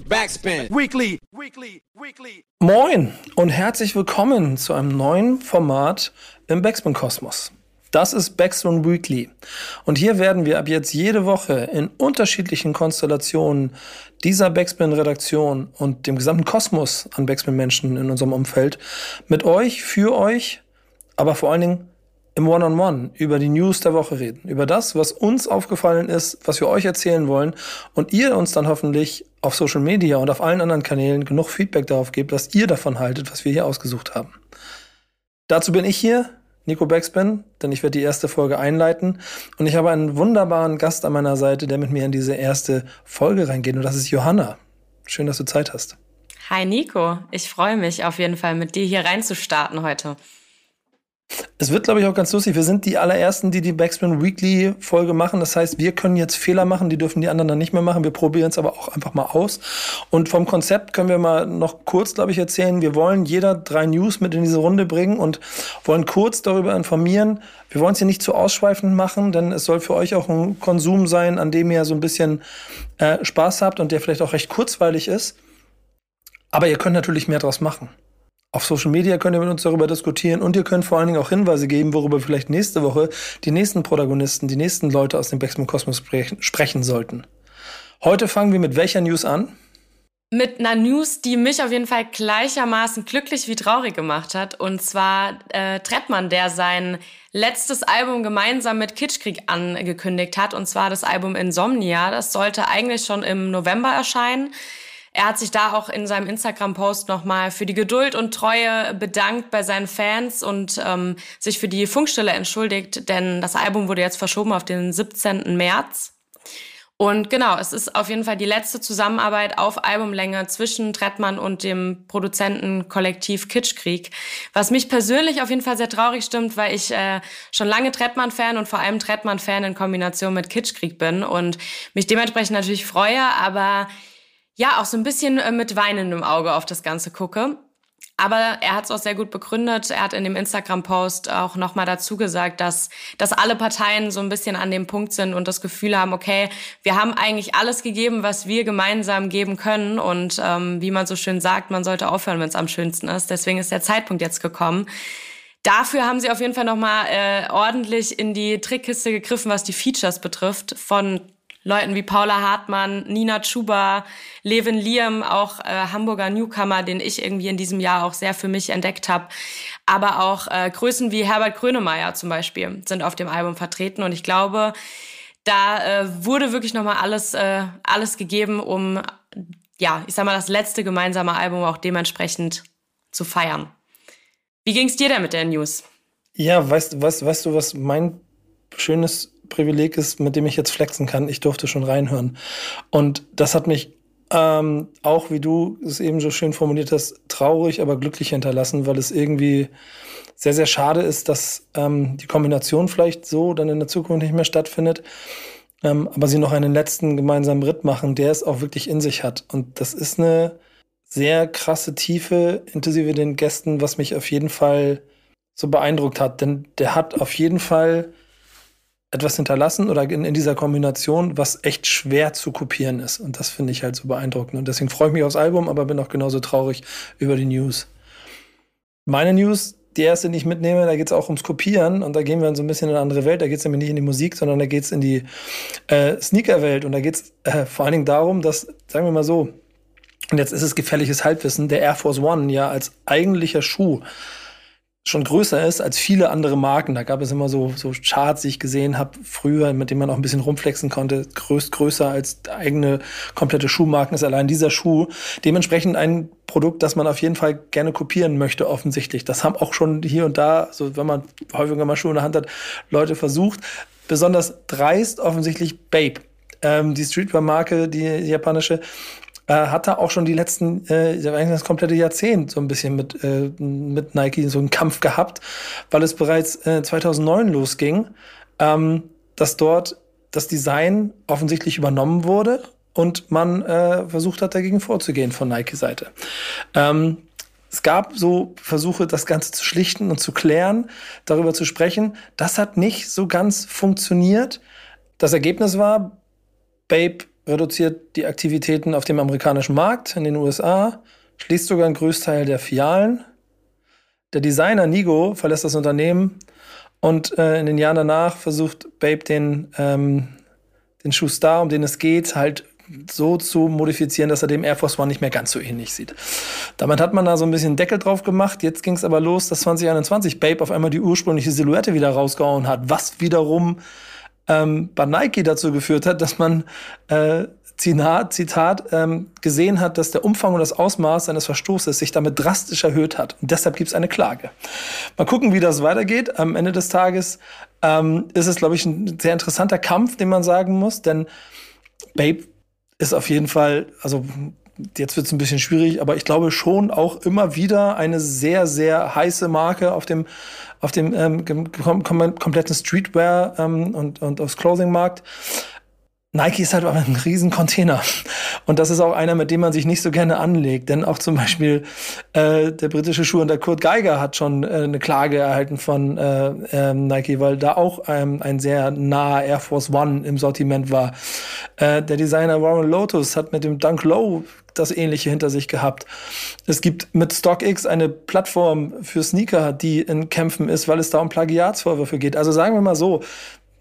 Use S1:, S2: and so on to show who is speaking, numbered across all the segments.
S1: Backspin. Weekly. Weekly.
S2: Weekly. Moin und herzlich willkommen zu einem neuen Format im Backspin Kosmos. Das ist Backspin Weekly. Und hier werden wir ab jetzt jede Woche in unterschiedlichen Konstellationen dieser Backspin-Redaktion und dem gesamten Kosmos an Backspin-Menschen in unserem Umfeld mit euch, für euch, aber vor allen Dingen im One-on-One -on -One über die News der Woche reden. Über das, was uns aufgefallen ist, was wir euch erzählen wollen und ihr uns dann hoffentlich auf Social Media und auf allen anderen Kanälen genug Feedback darauf gebt, was ihr davon haltet, was wir hier ausgesucht haben. Dazu bin ich hier, Nico Backspin, denn ich werde die erste Folge einleiten und ich habe einen wunderbaren Gast an meiner Seite, der mit mir in diese erste Folge reingeht und das ist Johanna. Schön, dass du Zeit hast.
S3: Hi Nico, ich freue mich auf jeden Fall mit dir hier reinzustarten heute.
S2: Es wird, glaube ich, auch ganz lustig. Wir sind die allerersten, die die Backspin Weekly Folge machen. Das heißt, wir können jetzt Fehler machen, die dürfen die anderen dann nicht mehr machen. Wir probieren es aber auch einfach mal aus. Und vom Konzept können wir mal noch kurz, glaube ich, erzählen. Wir wollen jeder drei News mit in diese Runde bringen und wollen kurz darüber informieren. Wir wollen es hier nicht zu ausschweifend machen, denn es soll für euch auch ein Konsum sein, an dem ihr so ein bisschen äh, Spaß habt und der vielleicht auch recht kurzweilig ist. Aber ihr könnt natürlich mehr draus machen. Auf Social Media könnt ihr mit uns darüber diskutieren und ihr könnt vor allen Dingen auch Hinweise geben, worüber vielleicht nächste Woche die nächsten Protagonisten, die nächsten Leute aus dem Backspin Kosmos sprechen sollten. Heute fangen wir mit welcher News an?
S3: Mit einer News, die mich auf jeden Fall gleichermaßen glücklich wie traurig gemacht hat. Und zwar äh, Trettmann, der sein letztes Album gemeinsam mit Kitschkrieg angekündigt hat. Und zwar das Album Insomnia. Das sollte eigentlich schon im November erscheinen. Er hat sich da auch in seinem Instagram-Post nochmal für die Geduld und Treue bedankt bei seinen Fans und ähm, sich für die Funkstille entschuldigt, denn das Album wurde jetzt verschoben auf den 17. März. Und genau, es ist auf jeden Fall die letzte Zusammenarbeit auf Albumlänge zwischen Trettmann und dem Produzentenkollektiv Kitschkrieg. Was mich persönlich auf jeden Fall sehr traurig stimmt, weil ich äh, schon lange Trettmann-Fan und vor allem Trettmann-Fan in Kombination mit Kitschkrieg bin und mich dementsprechend natürlich freue, aber ja auch so ein bisschen äh, mit weinendem Auge auf das Ganze gucke. Aber er hat es auch sehr gut begründet. Er hat in dem Instagram-Post auch nochmal dazu gesagt, dass, dass alle Parteien so ein bisschen an dem Punkt sind und das Gefühl haben, okay, wir haben eigentlich alles gegeben, was wir gemeinsam geben können. Und ähm, wie man so schön sagt, man sollte aufhören, wenn es am schönsten ist. Deswegen ist der Zeitpunkt jetzt gekommen. Dafür haben sie auf jeden Fall nochmal äh, ordentlich in die Trickkiste gegriffen, was die Features betrifft. Von Leuten wie Paula Hartmann, Nina Chuba, Levin Liam, auch äh, Hamburger Newcomer, den ich irgendwie in diesem Jahr auch sehr für mich entdeckt habe. Aber auch äh, Größen wie Herbert Grönemeyer zum Beispiel sind auf dem Album vertreten. Und ich glaube, da äh, wurde wirklich nochmal alles, äh, alles gegeben, um, ja, ich sag mal, das letzte gemeinsame Album auch dementsprechend zu feiern. Wie ging's dir denn mit der News?
S2: Ja, weißt, weißt, weißt du, was mein schönes Privileg ist, mit dem ich jetzt flexen kann. Ich durfte schon reinhören. Und das hat mich ähm, auch, wie du es eben so schön formuliert hast, traurig, aber glücklich hinterlassen, weil es irgendwie sehr, sehr schade ist, dass ähm, die Kombination vielleicht so dann in der Zukunft nicht mehr stattfindet. Ähm, aber sie noch einen letzten gemeinsamen Ritt machen, der es auch wirklich in sich hat. Und das ist eine sehr krasse Tiefe, inklusive den Gästen, was mich auf jeden Fall so beeindruckt hat. Denn der hat auf jeden Fall etwas hinterlassen oder in, in, dieser Kombination, was echt schwer zu kopieren ist. Und das finde ich halt so beeindruckend. Und deswegen freue ich mich aufs Album, aber bin auch genauso traurig über die News. Meine News, die erste, die ich mitnehme, da geht es auch ums Kopieren und da gehen wir so ein bisschen in eine andere Welt. Da geht es nämlich nicht in die Musik, sondern da geht es in die äh, Sneaker-Welt. Und da geht es äh, vor allen Dingen darum, dass, sagen wir mal so, und jetzt ist es gefährliches Halbwissen, der Air Force One ja als eigentlicher Schuh schon größer ist als viele andere Marken. Da gab es immer so, so Charts, die ich gesehen habe früher, mit denen man auch ein bisschen rumflexen konnte. Größt, größer als eigene komplette Schuhmarken ist allein dieser Schuh. Dementsprechend ein Produkt, das man auf jeden Fall gerne kopieren möchte, offensichtlich. Das haben auch schon hier und da, so wenn man häufiger mal Schuhe in der Hand hat, Leute versucht. Besonders dreist offensichtlich Babe. Ähm, die Streetwear-Marke, die japanische, äh, hat er auch schon die letzten, äh, das komplette Jahrzehnt so ein bisschen mit, äh, mit Nike so einen Kampf gehabt, weil es bereits äh, 2009 losging, ähm, dass dort das Design offensichtlich übernommen wurde und man äh, versucht hat, dagegen vorzugehen von Nike-Seite. Ähm, es gab so Versuche, das Ganze zu schlichten und zu klären, darüber zu sprechen. Das hat nicht so ganz funktioniert. Das Ergebnis war, Babe reduziert die Aktivitäten auf dem amerikanischen Markt in den USA, schließt sogar einen Größteil der Filialen. Der Designer Nigo verlässt das Unternehmen und äh, in den Jahren danach versucht Babe den, ähm, den Schuh Star, um den es geht, halt so zu modifizieren, dass er dem Air Force One nicht mehr ganz so ähnlich sieht. Damit hat man da so ein bisschen Deckel drauf gemacht. Jetzt ging es aber los, dass 2021 Babe auf einmal die ursprüngliche Silhouette wieder rausgehauen hat, was wiederum ähm, bei Nike dazu geführt hat, dass man äh, Zitat, Zitat ähm, gesehen hat, dass der Umfang und das Ausmaß seines Verstoßes sich damit drastisch erhöht hat. Und deshalb gibt es eine Klage. Mal gucken, wie das weitergeht. Am Ende des Tages ähm, ist es, glaube ich, ein sehr interessanter Kampf, den man sagen muss, denn Babe ist auf jeden Fall, also jetzt wird es ein bisschen schwierig, aber ich glaube schon auch immer wieder eine sehr, sehr heiße Marke auf dem, auf dem ähm, kom kom kompletten Streetwear ähm, und, und aufs Clothing-Markt. Nike ist halt aber ein riesen Container. Und das ist auch einer, mit dem man sich nicht so gerne anlegt. Denn auch zum Beispiel äh, der britische Schuh und der Kurt Geiger hat schon äh, eine Klage erhalten von äh, äh, Nike, weil da auch ähm, ein sehr naher Air Force One im Sortiment war. Äh, der Designer Warren Lotus hat mit dem Dunk Low das Ähnliche hinter sich gehabt. Es gibt mit StockX eine Plattform für Sneaker, die in Kämpfen ist, weil es da um Plagiatsvorwürfe geht. Also sagen wir mal so,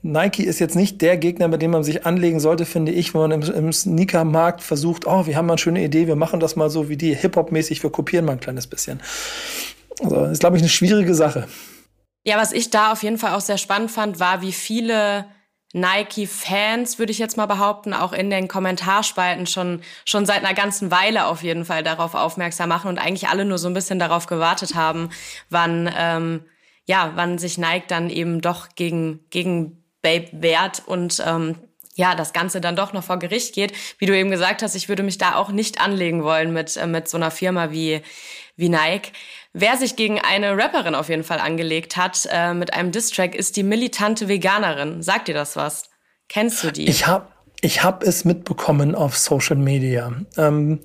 S2: Nike ist jetzt nicht der Gegner, mit dem man sich anlegen sollte, finde ich, wenn man im, im Sneaker-Markt versucht, oh, wir haben mal eine schöne Idee, wir machen das mal so wie die, Hip-Hop-mäßig, wir kopieren mal ein kleines bisschen. Also, das ist, glaube ich, eine schwierige Sache.
S3: Ja, was ich da auf jeden Fall auch sehr spannend fand, war, wie viele Nike-Fans, würde ich jetzt mal behaupten, auch in den Kommentarspalten schon, schon seit einer ganzen Weile auf jeden Fall darauf aufmerksam machen und eigentlich alle nur so ein bisschen darauf gewartet haben, wann, ähm, ja, wann sich Nike dann eben doch gegen, gegen Babe wert und ähm, ja, das Ganze dann doch noch vor Gericht geht. Wie du eben gesagt hast, ich würde mich da auch nicht anlegen wollen mit, äh, mit so einer Firma wie, wie Nike. Wer sich gegen eine Rapperin auf jeden Fall angelegt hat äh, mit einem Distrack, ist die militante Veganerin. Sagt dir das was? Kennst du die?
S2: Ich habe ich hab es mitbekommen auf Social Media. Ähm,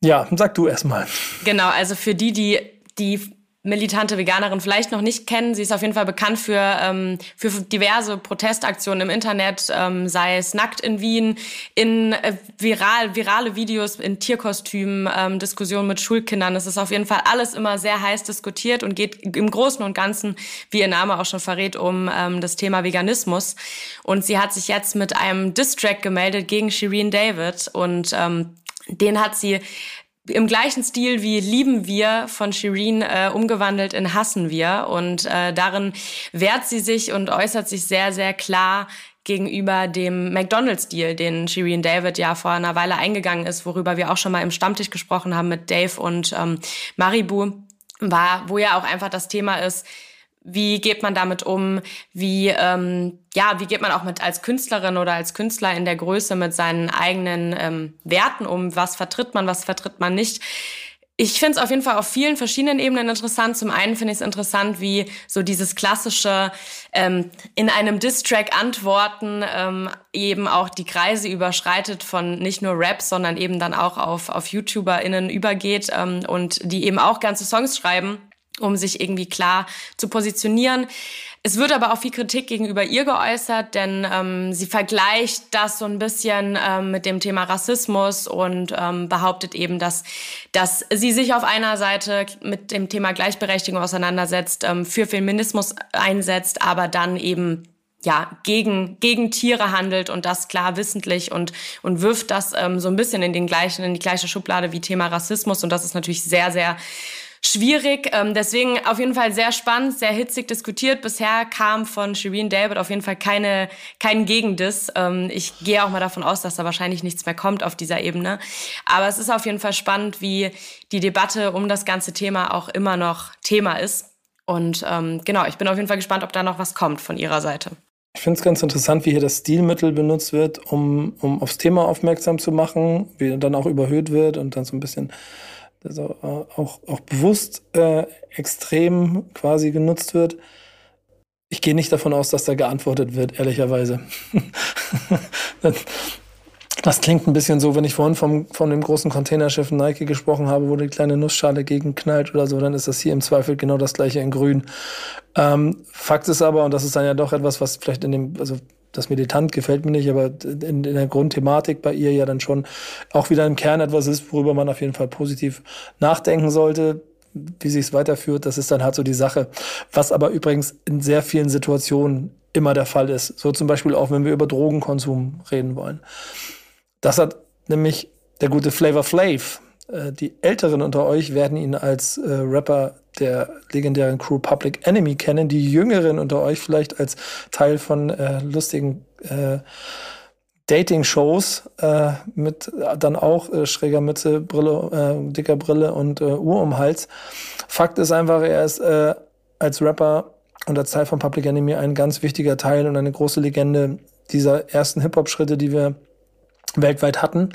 S2: ja, sag du erst mal.
S3: Genau, also für die, die die militante Veganerin vielleicht noch nicht kennen. Sie ist auf jeden Fall bekannt für, ähm, für diverse Protestaktionen im Internet, ähm, sei es nackt in Wien, in äh, viral, virale Videos in Tierkostümen, ähm, Diskussionen mit Schulkindern. Es ist auf jeden Fall alles immer sehr heiß diskutiert und geht im Großen und Ganzen, wie ihr Name auch schon verrät, um ähm, das Thema Veganismus. Und sie hat sich jetzt mit einem Distrack gemeldet gegen Shireen David und ähm, den hat sie im gleichen Stil wie Lieben wir von Shireen äh, umgewandelt in Hassen wir. Und äh, darin wehrt sie sich und äußert sich sehr, sehr klar gegenüber dem McDonald's-Deal, den Shireen David ja vor einer Weile eingegangen ist, worüber wir auch schon mal im Stammtisch gesprochen haben mit Dave und ähm, Maribu, war, wo ja auch einfach das Thema ist, wie geht man damit um? Wie, ähm, ja, wie geht man auch mit als Künstlerin oder als Künstler in der Größe mit seinen eigenen ähm, Werten um? Was vertritt man, was vertritt man nicht? Ich finde es auf jeden Fall auf vielen verschiedenen Ebenen interessant. Zum einen finde ich es interessant, wie so dieses klassische ähm, in einem Distrack antworten ähm, eben auch die Kreise überschreitet von nicht nur Rap, sondern eben dann auch auf, auf YouTuberInnen übergeht ähm, und die eben auch ganze Songs schreiben um sich irgendwie klar zu positionieren. Es wird aber auch viel Kritik gegenüber ihr geäußert, denn ähm, sie vergleicht das so ein bisschen ähm, mit dem Thema Rassismus und ähm, behauptet eben, dass, dass sie sich auf einer Seite mit dem Thema Gleichberechtigung auseinandersetzt, ähm, für Feminismus einsetzt, aber dann eben ja gegen gegen Tiere handelt und das klar wissentlich und und wirft das ähm, so ein bisschen in den gleichen in die gleiche Schublade wie Thema Rassismus und das ist natürlich sehr sehr schwierig. Ähm, deswegen auf jeden Fall sehr spannend, sehr hitzig diskutiert. Bisher kam von Shireen David auf jeden Fall keine, kein Gegendiss. Ähm, ich gehe auch mal davon aus, dass da wahrscheinlich nichts mehr kommt auf dieser Ebene. Aber es ist auf jeden Fall spannend, wie die Debatte um das ganze Thema auch immer noch Thema ist. Und ähm, genau, ich bin auf jeden Fall gespannt, ob da noch was kommt von ihrer Seite.
S2: Ich finde es ganz interessant, wie hier das Stilmittel benutzt wird, um, um aufs Thema aufmerksam zu machen, wie dann auch überhöht wird und dann so ein bisschen also äh, auch, auch bewusst äh, extrem quasi genutzt wird. Ich gehe nicht davon aus, dass da geantwortet wird, ehrlicherweise. das klingt ein bisschen so, wenn ich vorhin vom, von dem großen Containerschiff Nike gesprochen habe, wo die kleine Nussschale gegenknallt oder so, dann ist das hier im Zweifel genau das gleiche in grün. Ähm, Fakt ist aber, und das ist dann ja doch etwas, was vielleicht in dem, also das Militant gefällt mir nicht, aber in, in, der Grundthematik bei ihr ja dann schon auch wieder im Kern etwas ist, worüber man auf jeden Fall positiv nachdenken sollte. Wie sich es weiterführt, das ist dann halt so die Sache. Was aber übrigens in sehr vielen Situationen immer der Fall ist. So zum Beispiel auch, wenn wir über Drogenkonsum reden wollen. Das hat nämlich der gute Flavor Flav. Äh, die Älteren unter euch werden ihn als äh, Rapper der legendären Crew Public Enemy kennen. Die Jüngeren unter euch vielleicht als Teil von äh, lustigen äh, Dating-Shows äh, mit dann auch äh, schräger Mütze, Brille, dicker Brille und Uhr um Hals. Fakt ist einfach, er ist als Rapper und als Teil von Public Enemy ein ganz wichtiger Teil und eine große Legende dieser ersten Hip-Hop-Schritte, die wir weltweit hatten,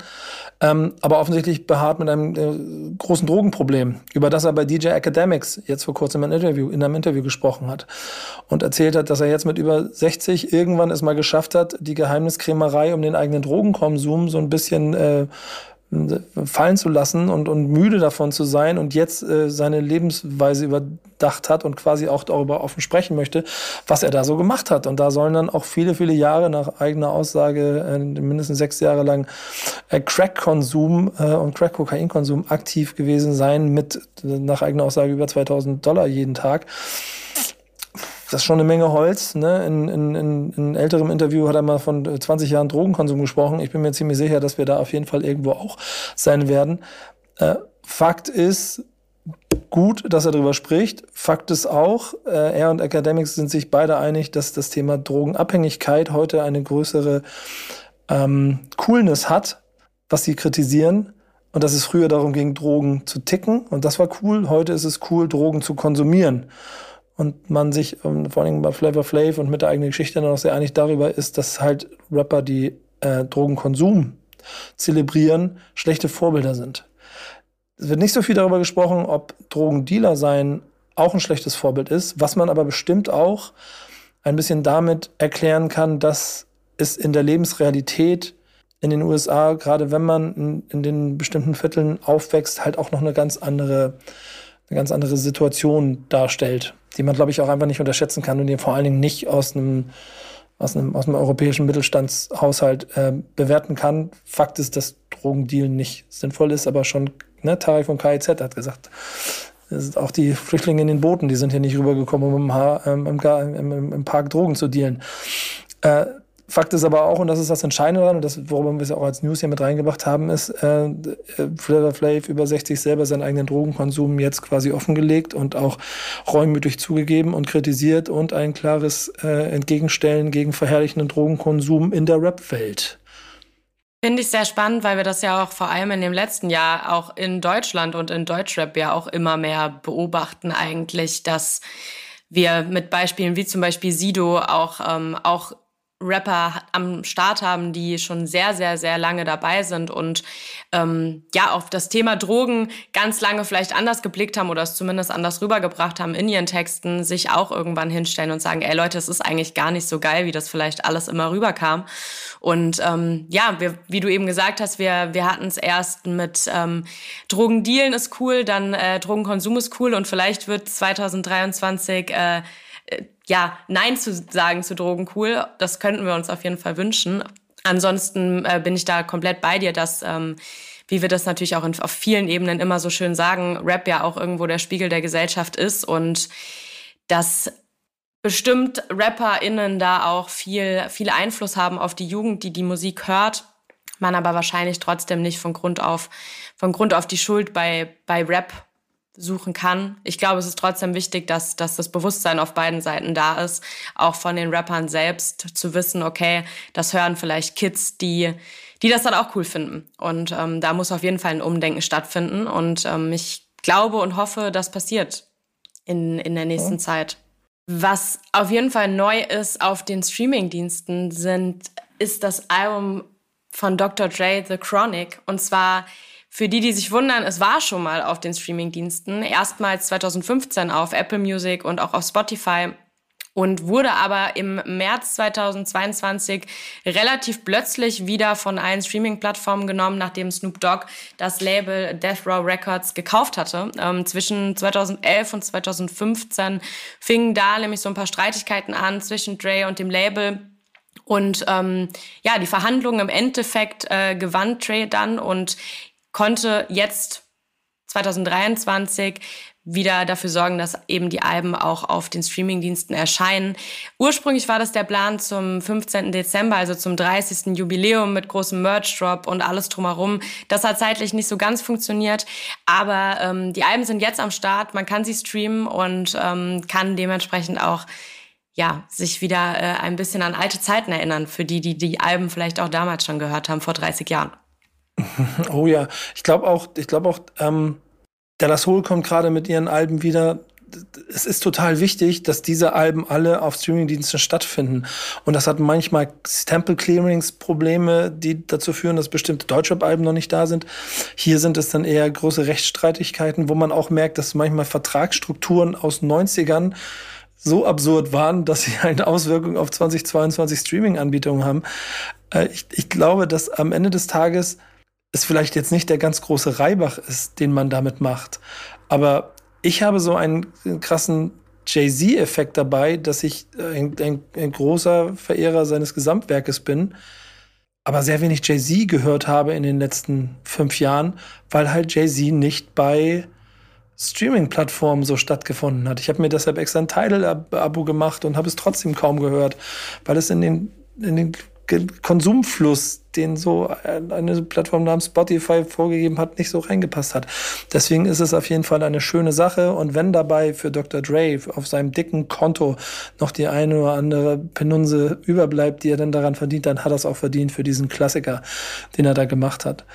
S2: ähm, aber offensichtlich beharrt mit einem äh, großen Drogenproblem, über das er bei DJ Academics jetzt vor kurzem in, Interview, in einem Interview gesprochen hat und erzählt hat, dass er jetzt mit über 60 irgendwann es mal geschafft hat, die Geheimniskrämerei um den eigenen Drogenkonsum so ein bisschen äh, fallen zu lassen und, und müde davon zu sein und jetzt äh, seine Lebensweise überdacht hat und quasi auch darüber offen sprechen möchte, was er da so gemacht hat. Und da sollen dann auch viele, viele Jahre nach eigener Aussage, äh, mindestens sechs Jahre lang, äh, Crack-Konsum äh, und Crack-Kokain-Konsum aktiv gewesen sein mit, nach eigener Aussage, über 2000 Dollar jeden Tag das ist schon eine Menge Holz. Ne? In, in, in, in älterem Interview hat er mal von 20 Jahren Drogenkonsum gesprochen. Ich bin mir ziemlich sicher, dass wir da auf jeden Fall irgendwo auch sein werden. Äh, Fakt ist, gut, dass er darüber spricht. Fakt ist auch, äh, er und Academics sind sich beide einig, dass das Thema Drogenabhängigkeit heute eine größere ähm, Coolness hat, was sie kritisieren. Und dass es früher darum ging, Drogen zu ticken. Und das war cool. Heute ist es cool, Drogen zu konsumieren und man sich ähm, vor allem bei Flavor Flav und mit der eigenen Geschichte noch sehr einig darüber ist, dass halt Rapper, die äh, Drogenkonsum zelebrieren, schlechte Vorbilder sind. Es wird nicht so viel darüber gesprochen, ob Drogendealer sein auch ein schlechtes Vorbild ist, was man aber bestimmt auch ein bisschen damit erklären kann, dass es in der Lebensrealität in den USA, gerade wenn man in, in den bestimmten Vierteln aufwächst, halt auch noch eine ganz andere, eine ganz andere Situation darstellt die man, glaube ich, auch einfach nicht unterschätzen kann und die vor allen Dingen nicht aus einem, aus einem, aus einem europäischen Mittelstandshaushalt äh, bewerten kann. Fakt ist, dass Drogendeal nicht sinnvoll ist, aber schon, ne, Tarek von KIZ hat gesagt, sind auch die Flüchtlinge in den Booten, die sind hier nicht rübergekommen, um im, Haar, ähm, im, im, im, Park Drogen zu dealen. Äh, Fakt ist aber auch, und das ist das Entscheidende daran, und das, worüber wir es auch als News hier mit reingebracht haben, ist, äh, Flavor Flav über 60 selber seinen eigenen Drogenkonsum jetzt quasi offengelegt und auch reumütig zugegeben und kritisiert und ein klares äh, Entgegenstellen gegen verherrlichenden Drogenkonsum in der Rap-Welt.
S3: Finde ich sehr spannend, weil wir das ja auch vor allem in dem letzten Jahr auch in Deutschland und in Deutschrap ja auch immer mehr beobachten eigentlich, dass wir mit Beispielen wie zum Beispiel Sido auch, ähm, auch Rapper am Start haben, die schon sehr, sehr, sehr lange dabei sind und ähm, ja auf das Thema Drogen ganz lange vielleicht anders geblickt haben oder es zumindest anders rübergebracht haben in ihren Texten, sich auch irgendwann hinstellen und sagen, ey Leute, es ist eigentlich gar nicht so geil, wie das vielleicht alles immer rüberkam. Und ähm, ja, wir, wie du eben gesagt hast, wir, wir hatten es erst mit ähm, Drogendealen ist cool, dann äh, Drogenkonsum ist cool und vielleicht wird 2023 äh, ja, Nein zu sagen zu Drogen cool. Das könnten wir uns auf jeden Fall wünschen. Ansonsten äh, bin ich da komplett bei dir, dass, ähm, wie wir das natürlich auch in, auf vielen Ebenen immer so schön sagen, Rap ja auch irgendwo der Spiegel der Gesellschaft ist und dass bestimmt RapperInnen da auch viel, viel Einfluss haben auf die Jugend, die die Musik hört, man aber wahrscheinlich trotzdem nicht von Grund auf, von Grund auf die Schuld bei, bei Rap suchen kann. Ich glaube, es ist trotzdem wichtig, dass, dass das Bewusstsein auf beiden Seiten da ist, auch von den Rappern selbst zu wissen, okay, das hören vielleicht Kids, die, die das dann auch cool finden. Und ähm, da muss auf jeden Fall ein Umdenken stattfinden. Und ähm, ich glaube und hoffe, das passiert in, in der nächsten ja. Zeit. Was auf jeden Fall neu ist auf den Streamingdiensten sind, ist das Album von Dr. Dre, The Chronic. Und zwar für die, die sich wundern, es war schon mal auf den Streamingdiensten, erstmals 2015 auf Apple Music und auch auf Spotify und wurde aber im März 2022 relativ plötzlich wieder von allen Streaming-Plattformen genommen, nachdem Snoop Dogg das Label Death Row Records gekauft hatte. Ähm, zwischen 2011 und 2015 fingen da nämlich so ein paar Streitigkeiten an zwischen Dre und dem Label. Und ähm, ja, die Verhandlungen im Endeffekt äh, gewann Trey dann und konnte jetzt 2023 wieder dafür sorgen, dass eben die Alben auch auf den Streamingdiensten erscheinen. Ursprünglich war das der Plan zum 15. Dezember, also zum 30. Jubiläum mit großem Merch-Drop und alles drumherum. Das hat zeitlich nicht so ganz funktioniert, aber ähm, die Alben sind jetzt am Start, man kann sie streamen und ähm, kann dementsprechend auch ja, sich wieder äh, ein bisschen an alte Zeiten erinnern, für die, die die Alben vielleicht auch damals schon gehört haben, vor 30 Jahren.
S2: Oh ja, ich glaube auch, ich glaube auch, ähm, Dallas Hole kommt gerade mit ihren Alben wieder. Es ist total wichtig, dass diese Alben alle auf Streamingdiensten stattfinden. Und das hat manchmal Sample Clearings Probleme, die dazu führen, dass bestimmte Deutschrap-Alben noch nicht da sind. Hier sind es dann eher große Rechtsstreitigkeiten, wo man auch merkt, dass manchmal Vertragsstrukturen aus 90ern so absurd waren, dass sie eine Auswirkung auf 2022 Streaming-Anbietungen haben. Äh, ich, ich glaube, dass am Ende des Tages es vielleicht jetzt nicht der ganz große Reibach ist, den man damit macht. Aber ich habe so einen krassen Jay-Z-Effekt dabei, dass ich ein, ein, ein, großer Verehrer seines Gesamtwerkes bin, aber sehr wenig Jay-Z gehört habe in den letzten fünf Jahren, weil halt Jay-Z nicht bei Streaming-Plattformen so stattgefunden hat. Ich habe mir deshalb extra ein Tidal-Abo gemacht und habe es trotzdem kaum gehört, weil es in den, in den Konsumfluss, den so eine Plattform namens Spotify vorgegeben hat, nicht so reingepasst hat. Deswegen ist es auf jeden Fall eine schöne Sache. Und wenn dabei für Dr. Dre auf seinem dicken Konto noch die eine oder andere Penunse überbleibt, die er dann daran verdient, dann hat er es auch verdient für diesen Klassiker, den er da gemacht hat.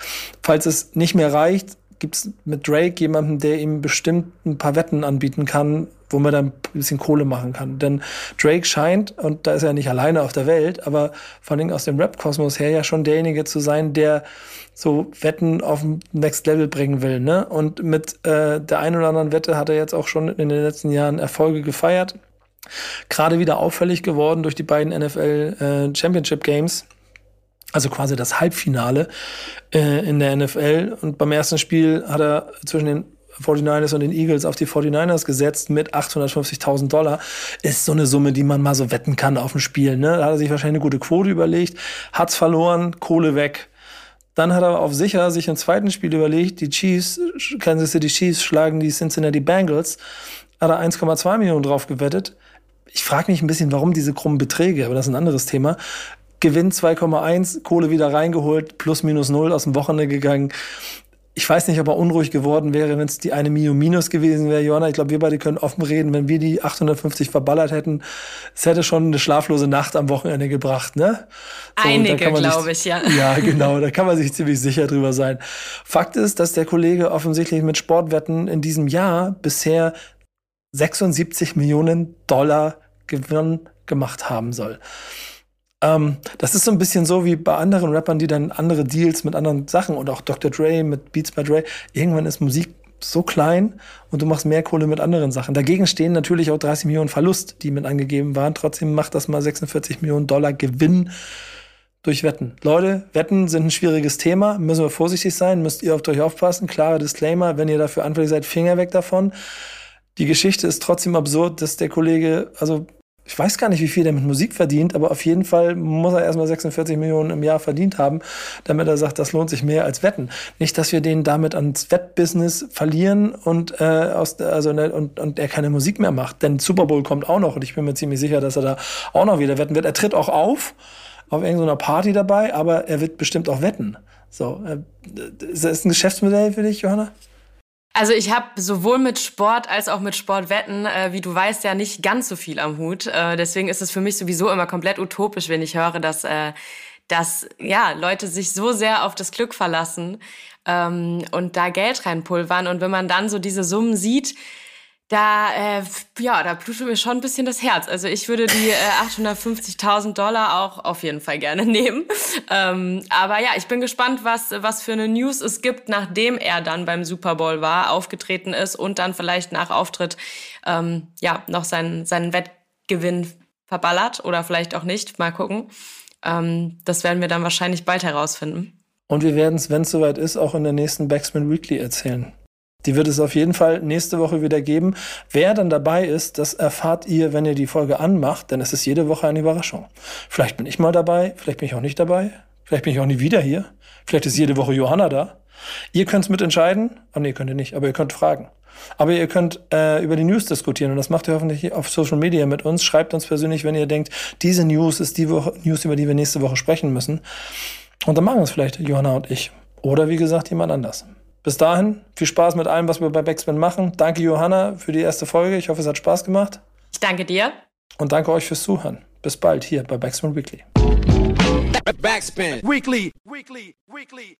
S2: Falls es nicht mehr reicht, gibt es mit Drake jemanden, der ihm bestimmt ein paar Wetten anbieten kann, wo man dann ein bisschen Kohle machen kann. Denn Drake scheint, und da ist er nicht alleine auf der Welt, aber vor allem aus dem Rap-Kosmos her ja schon derjenige zu sein, der so Wetten auf ein Next Level bringen will. Ne? Und mit äh, der einen oder anderen Wette hat er jetzt auch schon in den letzten Jahren Erfolge gefeiert. Gerade wieder auffällig geworden durch die beiden NFL äh, Championship Games also quasi das Halbfinale äh, in der NFL. Und beim ersten Spiel hat er zwischen den 49ers und den Eagles auf die 49ers gesetzt mit 850.000 Dollar. Ist so eine Summe, die man mal so wetten kann auf dem Spiel. Ne? Da hat er sich wahrscheinlich eine gute Quote überlegt, hat's verloren, Kohle weg. Dann hat er auf sicher sich im zweiten Spiel überlegt, die Chiefs, Kansas City Chiefs schlagen die Cincinnati Bengals. Hat er 1,2 Millionen drauf gewettet. Ich frage mich ein bisschen, warum diese krummen Beträge, aber das ist ein anderes Thema. Gewinn 2,1, Kohle wieder reingeholt, plus minus null aus dem Wochenende gegangen. Ich weiß nicht, ob er unruhig geworden wäre, wenn es die eine Mio minus gewesen wäre, Johanna. Ich glaube, wir beide können offen reden, wenn wir die 850 verballert hätten. Es hätte schon eine schlaflose Nacht am Wochenende gebracht, ne?
S3: So, Einige, glaube ich, ja.
S2: Ja, genau. Da kann man sich ziemlich sicher drüber sein. Fakt ist, dass der Kollege offensichtlich mit Sportwetten in diesem Jahr bisher 76 Millionen Dollar Gewinn gemacht haben soll. Ähm, das ist so ein bisschen so wie bei anderen Rappern, die dann andere Deals mit anderen Sachen und auch Dr. Dre mit Beats by Dre. Irgendwann ist Musik so klein und du machst mehr Kohle mit anderen Sachen. Dagegen stehen natürlich auch 30 Millionen Verlust, die mit angegeben waren. Trotzdem macht das mal 46 Millionen Dollar Gewinn durch Wetten. Leute, Wetten sind ein schwieriges Thema, müssen wir vorsichtig sein, müsst ihr auf euch aufpassen. Klarer Disclaimer, wenn ihr dafür anfällig seid, Finger weg davon. Die Geschichte ist trotzdem absurd, dass der Kollege, also ich weiß gar nicht, wie viel der mit Musik verdient, aber auf jeden Fall muss er erstmal 46 Millionen im Jahr verdient haben, damit er sagt, das lohnt sich mehr als Wetten. Nicht, dass wir den damit ans Wettbusiness verlieren und, äh, aus, also, ne, und, und er keine Musik mehr macht. Denn Super Bowl kommt auch noch und ich bin mir ziemlich sicher, dass er da auch noch wieder wetten wird. Er tritt auch auf, auf irgendeiner Party dabei, aber er wird bestimmt auch wetten. So, äh, ist das ein Geschäftsmodell für dich, Johanna?
S3: Also ich habe sowohl mit Sport als auch mit Sportwetten, äh, wie du weißt, ja nicht ganz so viel am Hut. Äh, deswegen ist es für mich sowieso immer komplett utopisch, wenn ich höre, dass, äh, dass ja, Leute sich so sehr auf das Glück verlassen ähm, und da Geld reinpulvern. Und wenn man dann so diese Summen sieht, da, äh, ja, da blutet mir schon ein bisschen das Herz. Also ich würde die äh, 850.000 Dollar auch auf jeden Fall gerne nehmen. Ähm, aber ja, ich bin gespannt, was, was für eine News es gibt, nachdem er dann beim Super Bowl war, aufgetreten ist und dann vielleicht nach Auftritt ähm, ja noch seinen, seinen Wettgewinn verballert oder vielleicht auch nicht. Mal gucken. Ähm, das werden wir dann wahrscheinlich bald herausfinden.
S2: Und wir werden es, wenn es soweit ist, auch in der nächsten Backspin Weekly erzählen. Die wird es auf jeden Fall nächste Woche wieder geben. Wer dann dabei ist, das erfahrt ihr, wenn ihr die Folge anmacht, denn es ist jede Woche eine Überraschung. Vielleicht bin ich mal dabei, vielleicht bin ich auch nicht dabei, vielleicht bin ich auch nie wieder hier, vielleicht ist jede Woche Johanna da. Ihr könnt es mitentscheiden, oh nee, könnt ihr nicht, aber ihr könnt fragen. Aber ihr könnt äh, über die News diskutieren und das macht ihr hoffentlich auf Social Media mit uns. Schreibt uns persönlich, wenn ihr denkt, diese News ist die Woche, News, über die wir nächste Woche sprechen müssen. Und dann machen es vielleicht Johanna und ich. Oder wie gesagt, jemand anders. Bis dahin, viel Spaß mit allem, was wir bei Backspin machen. Danke, Johanna, für die erste Folge. Ich hoffe, es hat Spaß gemacht.
S3: Ich danke dir.
S2: Und danke euch fürs Zuhören. Bis bald hier bei Backspin Weekly.
S1: Backspin. Weekly. Weekly. Weekly.